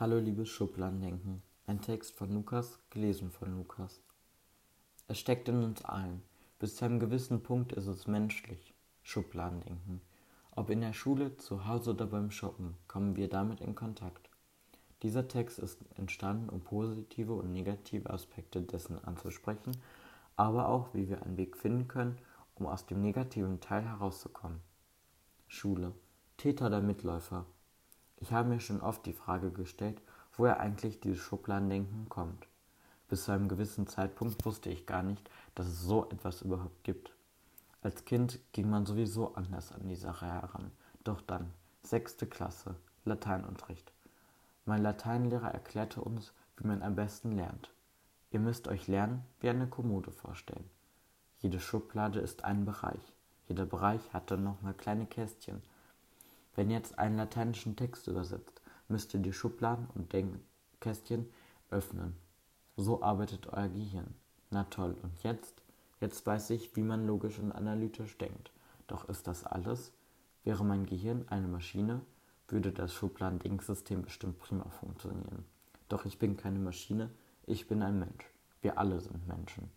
Hallo liebes Schubladendenken. Ein Text von Lukas, gelesen von Lukas. Es steckt in uns allen. Bis zu einem gewissen Punkt ist es menschlich. Schubladendenken. Ob in der Schule, zu Hause oder beim Shoppen, kommen wir damit in Kontakt. Dieser Text ist entstanden, um positive und negative Aspekte dessen anzusprechen, aber auch, wie wir einen Weg finden können, um aus dem negativen Teil herauszukommen. Schule. Täter der Mitläufer. Ich habe mir schon oft die Frage gestellt, woher eigentlich dieses Schubladendenken kommt. Bis zu einem gewissen Zeitpunkt wusste ich gar nicht, dass es so etwas überhaupt gibt. Als Kind ging man sowieso anders an die Sache heran. Doch dann, sechste Klasse, Lateinunterricht. Mein Lateinlehrer erklärte uns, wie man am besten lernt. Ihr müsst euch lernen wie eine Kommode vorstellen. Jede Schublade ist ein Bereich. Jeder Bereich hat dann nochmal kleine Kästchen, wenn jetzt einen lateinischen Text übersetzt, müsst ihr die Schubladen und Denkkästchen öffnen. So arbeitet euer Gehirn. Na toll, und jetzt? Jetzt weiß ich, wie man logisch und analytisch denkt. Doch ist das alles? Wäre mein Gehirn eine Maschine, würde das Schubladen-Denksystem bestimmt prima funktionieren. Doch ich bin keine Maschine, ich bin ein Mensch. Wir alle sind Menschen.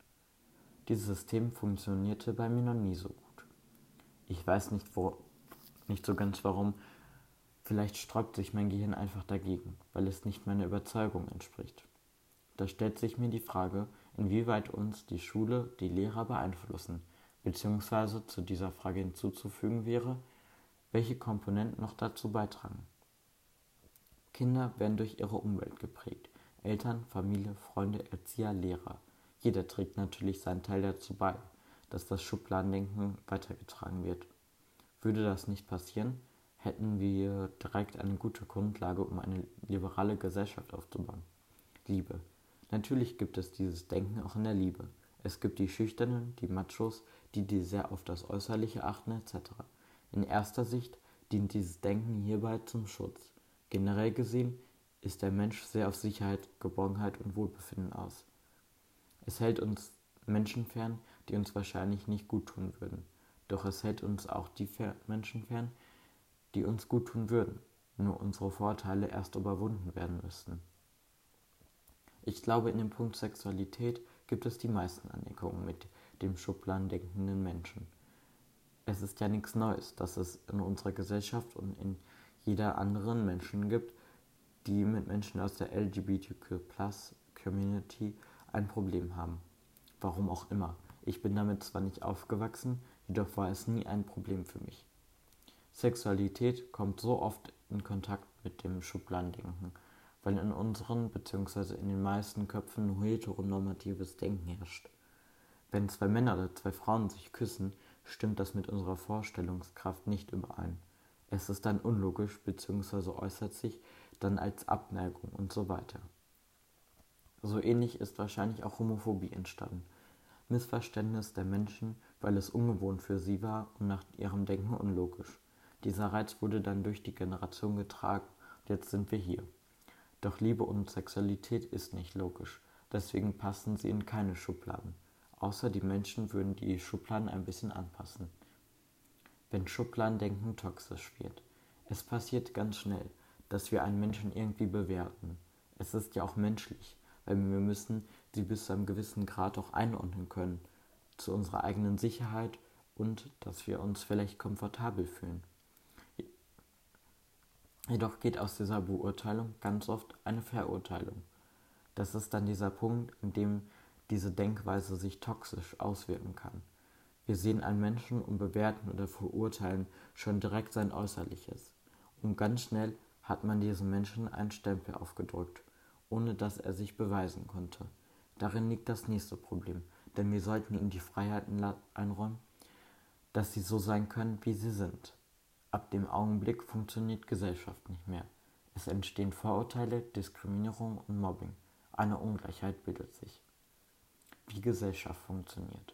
Dieses System funktionierte bei mir noch nie so gut. Ich weiß nicht, wo nicht so ganz warum. Vielleicht sträubt sich mein Gehirn einfach dagegen, weil es nicht meiner Überzeugung entspricht. Da stellt sich mir die Frage, inwieweit uns die Schule, die Lehrer beeinflussen, beziehungsweise zu dieser Frage hinzuzufügen wäre, welche Komponenten noch dazu beitragen. Kinder werden durch ihre Umwelt geprägt. Eltern, Familie, Freunde, Erzieher, Lehrer. Jeder trägt natürlich seinen Teil dazu bei, dass das Schubladendenken weitergetragen wird. Würde das nicht passieren, hätten wir direkt eine gute Grundlage, um eine liberale Gesellschaft aufzubauen. Liebe. Natürlich gibt es dieses Denken auch in der Liebe. Es gibt die Schüchternen, die Machos, die, die sehr auf das Äußerliche achten etc. In erster Sicht dient dieses Denken hierbei zum Schutz. Generell gesehen ist der Mensch sehr auf Sicherheit, Geborgenheit und Wohlbefinden aus. Es hält uns Menschen fern, die uns wahrscheinlich nicht gut tun würden. Doch es hält uns auch die Menschen fern, die uns gut tun würden, nur unsere Vorteile erst überwunden werden müssten. Ich glaube, in dem Punkt Sexualität gibt es die meisten Aneckungen mit dem Schubladen denkenden Menschen. Es ist ja nichts Neues, dass es in unserer Gesellschaft und in jeder anderen Menschen gibt, die mit Menschen aus der LGBTQ-Plus-Community ein Problem haben. Warum auch immer. Ich bin damit zwar nicht aufgewachsen, jedoch war es nie ein Problem für mich. Sexualität kommt so oft in Kontakt mit dem Schubladendenken, weil in unseren bzw. in den meisten Köpfen nur heteronormatives Denken herrscht. Wenn zwei Männer oder zwei Frauen sich küssen, stimmt das mit unserer Vorstellungskraft nicht überein. Es ist dann unlogisch bzw. äußert sich dann als Abneigung und so weiter. So ähnlich ist wahrscheinlich auch Homophobie entstanden. Missverständnis der Menschen weil es ungewohnt für sie war und nach ihrem Denken unlogisch. Dieser Reiz wurde dann durch die Generation getragen und jetzt sind wir hier. Doch Liebe und Sexualität ist nicht logisch, deswegen passen sie in keine Schubladen. Außer die Menschen würden die Schubladen ein bisschen anpassen. Wenn Schubladendenken toxisch wird. Es passiert ganz schnell, dass wir einen Menschen irgendwie bewerten. Es ist ja auch menschlich, weil wir müssen sie bis zu einem gewissen Grad auch einordnen können zu unserer eigenen Sicherheit und dass wir uns vielleicht komfortabel fühlen. Jedoch geht aus dieser Beurteilung ganz oft eine Verurteilung. Das ist dann dieser Punkt, in dem diese Denkweise sich toxisch auswirken kann. Wir sehen einen Menschen und bewerten oder verurteilen schon direkt sein Äußerliches. Und ganz schnell hat man diesem Menschen einen Stempel aufgedrückt, ohne dass er sich beweisen konnte. Darin liegt das nächste Problem denn wir sollten ihnen die Freiheiten einräumen, dass sie so sein können, wie sie sind. Ab dem Augenblick funktioniert Gesellschaft nicht mehr. Es entstehen Vorurteile, Diskriminierung und Mobbing. Eine Ungleichheit bildet sich. Wie Gesellschaft funktioniert.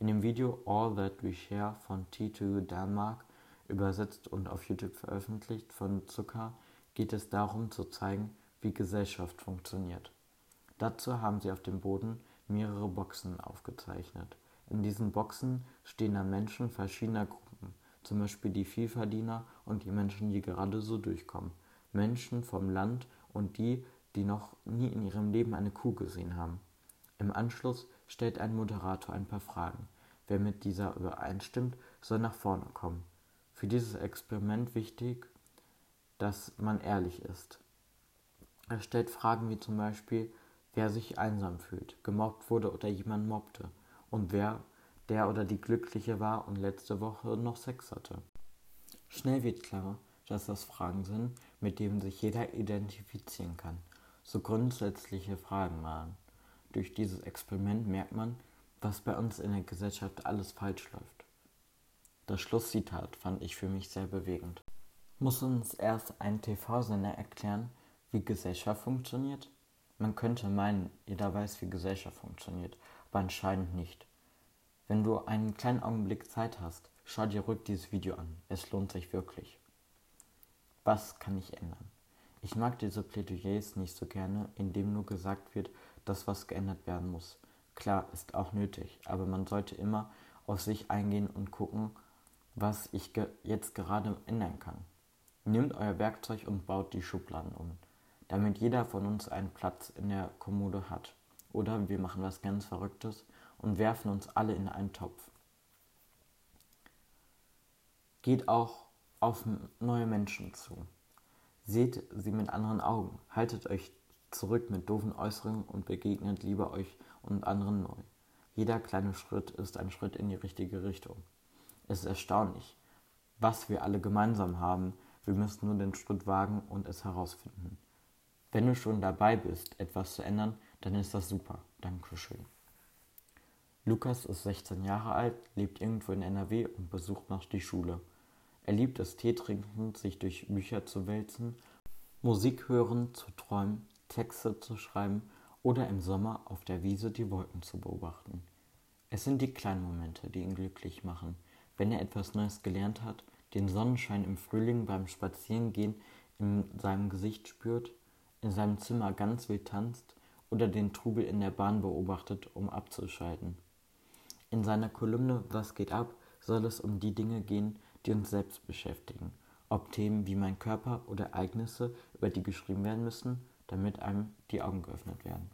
In dem Video All That We Share von T2 Denmark, übersetzt und auf YouTube veröffentlicht von Zucker, geht es darum zu zeigen, wie Gesellschaft funktioniert. Dazu haben sie auf dem Boden mehrere Boxen aufgezeichnet. In diesen Boxen stehen dann Menschen verschiedener Gruppen, zum Beispiel die Vielverdiener und die Menschen, die gerade so durchkommen, Menschen vom Land und die, die noch nie in ihrem Leben eine Kuh gesehen haben. Im Anschluss stellt ein Moderator ein paar Fragen. Wer mit dieser übereinstimmt, soll nach vorne kommen. Für dieses Experiment wichtig, dass man ehrlich ist. Er stellt Fragen wie zum Beispiel, wer sich einsam fühlt, gemobbt wurde oder jemand mobbte und wer der oder die Glückliche war und letzte Woche noch Sex hatte. Schnell wird klar, dass das Fragen sind, mit denen sich jeder identifizieren kann. So grundsätzliche Fragen waren. Durch dieses Experiment merkt man, was bei uns in der Gesellschaft alles falsch läuft. Das Schlusszitat fand ich für mich sehr bewegend. Muss uns erst ein TV-Sender erklären, wie Gesellschaft funktioniert? Man könnte meinen, jeder weiß, wie Gesellschaft funktioniert, aber anscheinend nicht. Wenn du einen kleinen Augenblick Zeit hast, schau dir ruhig dieses Video an. Es lohnt sich wirklich. Was kann ich ändern? Ich mag diese Plädoyers nicht so gerne, in dem nur gesagt wird, dass was geändert werden muss. Klar, ist auch nötig, aber man sollte immer auf sich eingehen und gucken, was ich ge jetzt gerade ändern kann. Nehmt euer Werkzeug und baut die Schubladen um, damit jeder von uns einen Platz in der Kommode hat. Oder wir machen was ganz Verrücktes und werfen uns alle in einen Topf. Geht auch auf neue Menschen zu. Seht sie mit anderen Augen. Haltet euch zurück mit doofen Äußerungen und begegnet lieber euch und anderen neu. Jeder kleine Schritt ist ein Schritt in die richtige Richtung. Es ist erstaunlich, was wir alle gemeinsam haben. Wir müssen nur den Schritt wagen und es herausfinden. Wenn du schon dabei bist, etwas zu ändern, dann ist das super. Dankeschön. Lukas ist 16 Jahre alt, lebt irgendwo in NRW und besucht noch die Schule. Er liebt es, Tee trinken, sich durch Bücher zu wälzen, Musik hören, zu träumen, Texte zu schreiben oder im Sommer auf der Wiese die Wolken zu beobachten. Es sind die kleinen Momente, die ihn glücklich machen. Wenn er etwas Neues gelernt hat, den Sonnenschein im Frühling beim Spazierengehen in seinem Gesicht spürt, in seinem Zimmer ganz wild tanzt oder den Trubel in der Bahn beobachtet, um abzuschalten. In seiner Kolumne Was geht ab soll es um die Dinge gehen, die uns selbst beschäftigen, ob Themen wie mein Körper oder Ereignisse, über die geschrieben werden müssen, damit einem die Augen geöffnet werden.